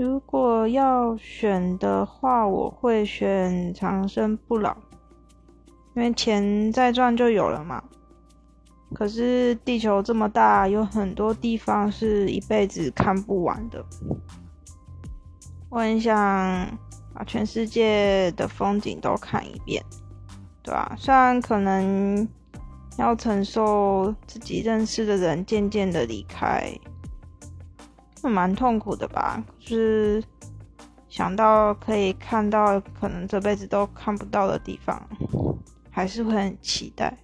如果要选的话，我会选长生不老，因为钱再赚就有了嘛。可是地球这么大，有很多地方是一辈子看不完的。我很想把全世界的风景都看一遍，对吧？虽然可能要承受自己认识的人渐渐的离开，蛮痛苦的吧？就是想到可以看到可能这辈子都看不到的地方，还是会很期待。